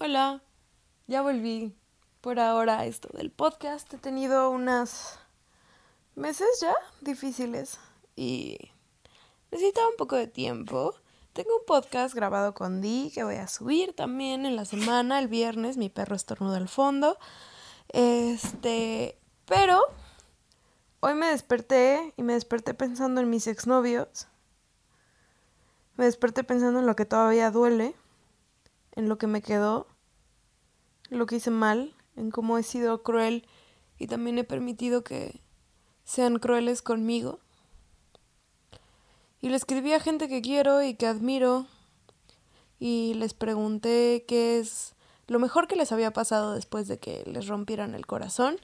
Hola, ya volví por ahora esto del podcast. He tenido unas meses ya difíciles y necesitaba un poco de tiempo. Tengo un podcast grabado con Di que voy a subir también en la semana, el viernes. Mi perro estornuda al fondo. Este, pero hoy me desperté y me desperté pensando en mis exnovios. Me desperté pensando en lo que todavía duele en lo que me quedó, lo que hice mal, en cómo he sido cruel y también he permitido que sean crueles conmigo. Y le escribí a gente que quiero y que admiro y les pregunté qué es lo mejor que les había pasado después de que les rompieran el corazón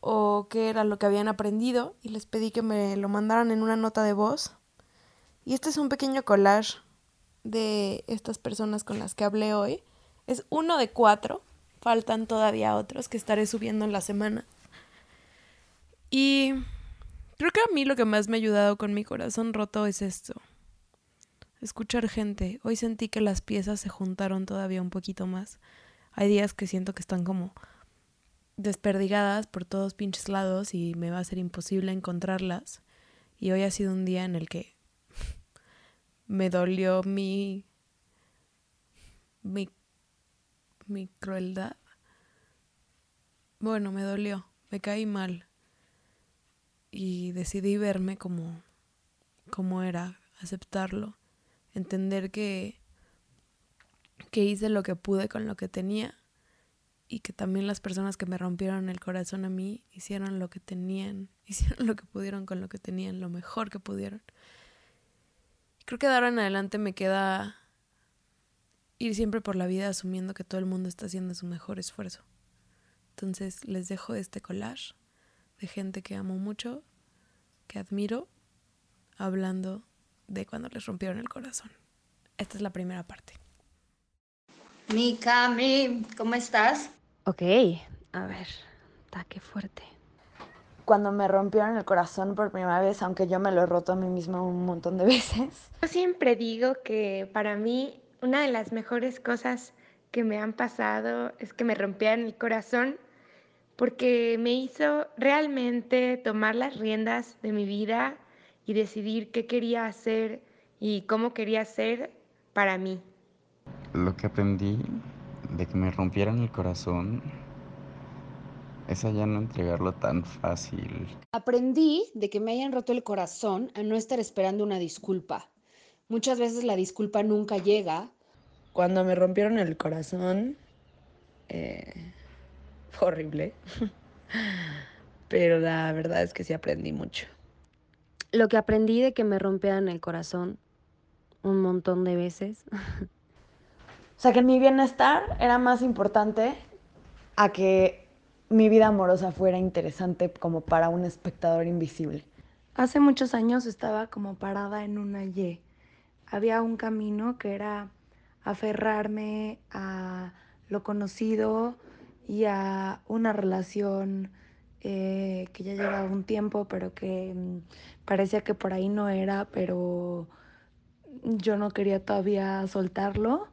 o qué era lo que habían aprendido y les pedí que me lo mandaran en una nota de voz. Y este es un pequeño collage de estas personas con las que hablé hoy. Es uno de cuatro. Faltan todavía otros que estaré subiendo en la semana. Y creo que a mí lo que más me ha ayudado con mi corazón roto es esto. Escuchar gente. Hoy sentí que las piezas se juntaron todavía un poquito más. Hay días que siento que están como desperdigadas por todos pinches lados y me va a ser imposible encontrarlas. Y hoy ha sido un día en el que me dolió mi, mi, mi crueldad. Bueno, me dolió, me caí mal y decidí verme como, como era, aceptarlo, entender que, que hice lo que pude con lo que tenía y que también las personas que me rompieron el corazón a mí hicieron lo que tenían, hicieron lo que pudieron con lo que tenían, lo mejor que pudieron. Creo que de ahora en adelante me queda ir siempre por la vida asumiendo que todo el mundo está haciendo su mejor esfuerzo. Entonces les dejo este collage de gente que amo mucho, que admiro, hablando de cuando les rompieron el corazón. Esta es la primera parte. Mi Cami, ¿cómo estás? Ok, a ver, está qué fuerte cuando me rompieron el corazón por primera vez, aunque yo me lo he roto a mí misma un montón de veces. Yo siempre digo que para mí una de las mejores cosas que me han pasado es que me rompieran el corazón porque me hizo realmente tomar las riendas de mi vida y decidir qué quería hacer y cómo quería ser para mí. Lo que aprendí de que me rompieran el corazón es ya no entregarlo tan fácil. Aprendí de que me hayan roto el corazón a no estar esperando una disculpa. Muchas veces la disculpa nunca llega. Cuando me rompieron el corazón, eh, fue horrible. Pero la verdad es que sí aprendí mucho. Lo que aprendí de que me rompieran el corazón un montón de veces. o sea, que mi bienestar era más importante a que mi vida amorosa fuera interesante como para un espectador invisible. Hace muchos años estaba como parada en una Y. Había un camino que era aferrarme a lo conocido y a una relación eh, que ya llevaba un tiempo, pero que mm, parecía que por ahí no era, pero yo no quería todavía soltarlo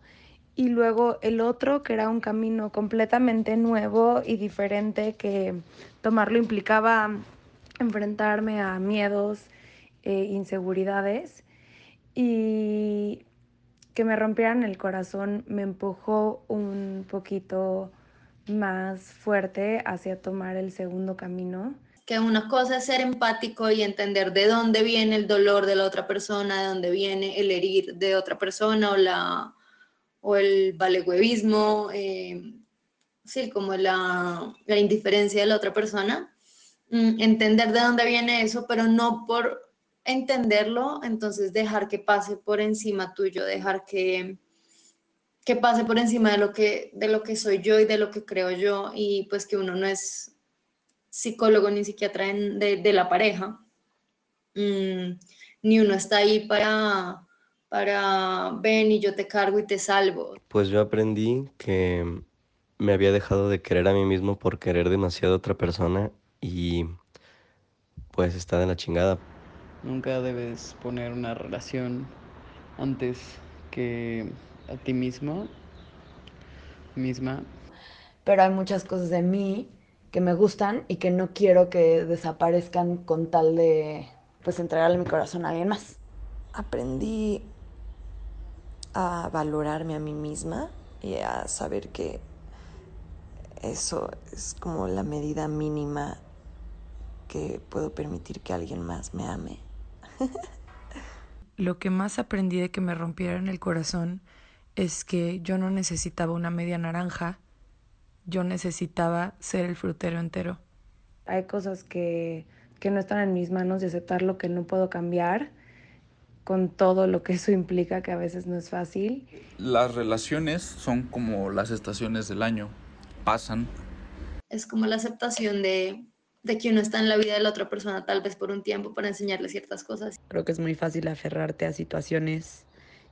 y luego el otro que era un camino completamente nuevo y diferente que tomarlo implicaba enfrentarme a miedos, e inseguridades y que me rompieran el corazón me empujó un poquito más fuerte hacia tomar el segundo camino. Que una cosa es ser empático y entender de dónde viene el dolor de la otra persona, de dónde viene el herir de otra persona o la o el valehuevismo, eh, sí, como la, la, indiferencia de la otra persona, mm, entender de dónde viene eso, pero no por entenderlo, entonces dejar que pase por encima tuyo, dejar que, que pase por encima de lo, que, de lo que soy yo y de lo que creo yo, y pues que uno no es psicólogo ni psiquiatra de, de, la pareja, mm, ni uno está ahí para para ven y yo te cargo y te salvo? Pues yo aprendí que me había dejado de querer a mí mismo por querer demasiado a otra persona y pues está de la chingada. Nunca debes poner una relación antes que a ti mismo misma. Pero hay muchas cosas de mí que me gustan y que no quiero que desaparezcan con tal de pues entregarle mi corazón a alguien más. Aprendí a valorarme a mí misma y a saber que eso es como la medida mínima que puedo permitir que alguien más me ame. Lo que más aprendí de que me rompieran el corazón es que yo no necesitaba una media naranja, yo necesitaba ser el frutero entero. Hay cosas que, que no están en mis manos de aceptar lo que no puedo cambiar, con todo lo que eso implica, que a veces no es fácil. Las relaciones son como las estaciones del año, pasan. Es como la aceptación de, de que uno está en la vida de la otra persona tal vez por un tiempo para enseñarle ciertas cosas. Creo que es muy fácil aferrarte a situaciones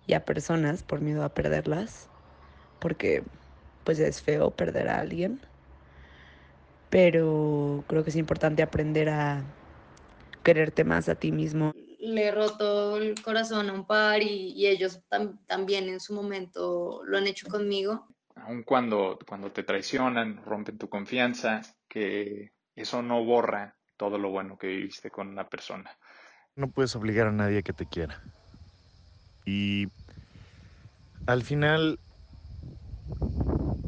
y a personas por miedo a perderlas, porque pues es feo perder a alguien, pero creo que es importante aprender a quererte más a ti mismo. Le he roto el corazón a un par y, y ellos tam también en su momento lo han hecho conmigo. Aun cuando, cuando te traicionan, rompen tu confianza, que eso no borra todo lo bueno que viviste con una persona. No puedes obligar a nadie a que te quiera. Y al final,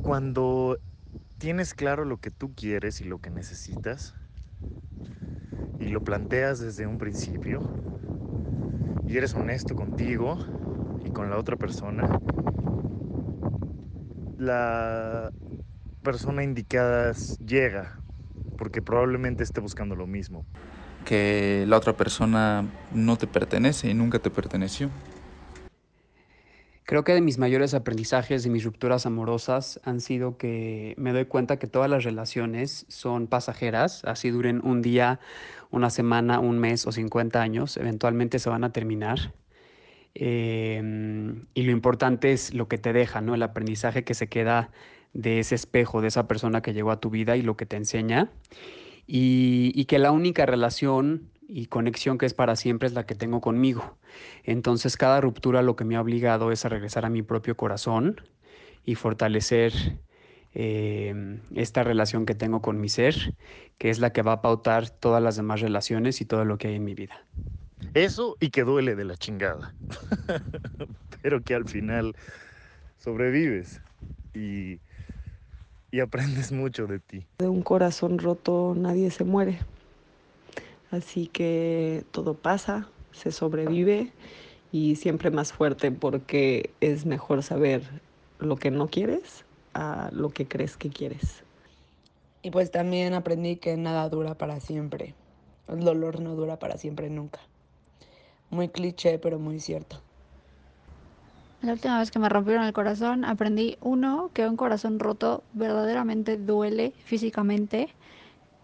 cuando tienes claro lo que tú quieres y lo que necesitas, y lo planteas desde un principio, y eres honesto contigo y con la otra persona, la persona indicada llega, porque probablemente esté buscando lo mismo. Que la otra persona no te pertenece y nunca te perteneció. Creo que de mis mayores aprendizajes de mis rupturas amorosas han sido que me doy cuenta que todas las relaciones son pasajeras, así duren un día, una semana, un mes o 50 años, eventualmente se van a terminar. Eh, y lo importante es lo que te deja, ¿no? El aprendizaje que se queda de ese espejo, de esa persona que llegó a tu vida y lo que te enseña. Y, y que la única relación y conexión que es para siempre es la que tengo conmigo. Entonces cada ruptura lo que me ha obligado es a regresar a mi propio corazón y fortalecer eh, esta relación que tengo con mi ser, que es la que va a pautar todas las demás relaciones y todo lo que hay en mi vida. Eso y que duele de la chingada, pero que al final sobrevives y, y aprendes mucho de ti. De un corazón roto nadie se muere. Así que todo pasa, se sobrevive y siempre más fuerte porque es mejor saber lo que no quieres a lo que crees que quieres. Y pues también aprendí que nada dura para siempre. El dolor no dura para siempre nunca. Muy cliché, pero muy cierto. La última vez que me rompieron el corazón aprendí, uno, que un corazón roto verdaderamente duele físicamente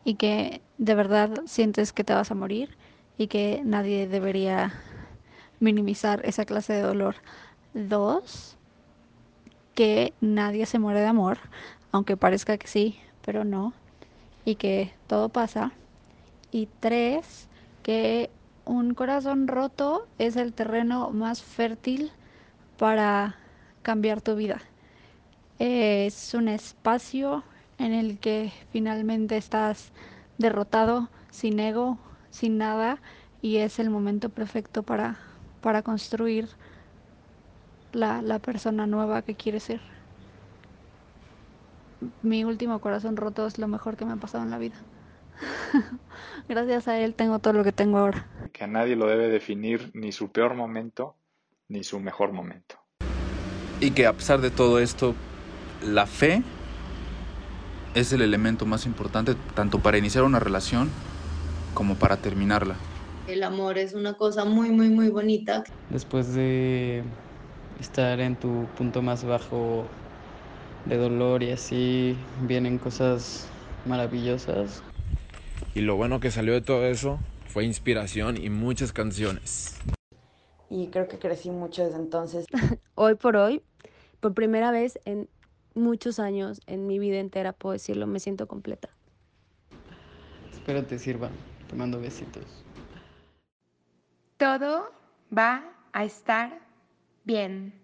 y que de verdad sientes que te vas a morir y que nadie debería minimizar esa clase de dolor. Dos, que nadie se muere de amor, aunque parezca que sí, pero no, y que todo pasa. Y tres, que un corazón roto es el terreno más fértil para cambiar tu vida. Es un espacio en el que finalmente estás derrotado, sin ego, sin nada, y es el momento perfecto para, para construir la, la persona nueva que quieres ser. Mi último corazón roto es lo mejor que me ha pasado en la vida. Gracias a él tengo todo lo que tengo ahora. Que a nadie lo debe definir ni su peor momento ni su mejor momento. Y que a pesar de todo esto, la fe es el elemento más importante tanto para iniciar una relación como para terminarla. El amor es una cosa muy, muy, muy bonita. Después de estar en tu punto más bajo de dolor y así vienen cosas maravillosas. Y lo bueno que salió de todo eso fue inspiración y muchas canciones. Y creo que crecí mucho desde entonces. hoy por hoy, por primera vez en muchos años, en mi vida entera, puedo decirlo, me siento completa. Espero te sirva. Te mando besitos. Todo va a estar bien.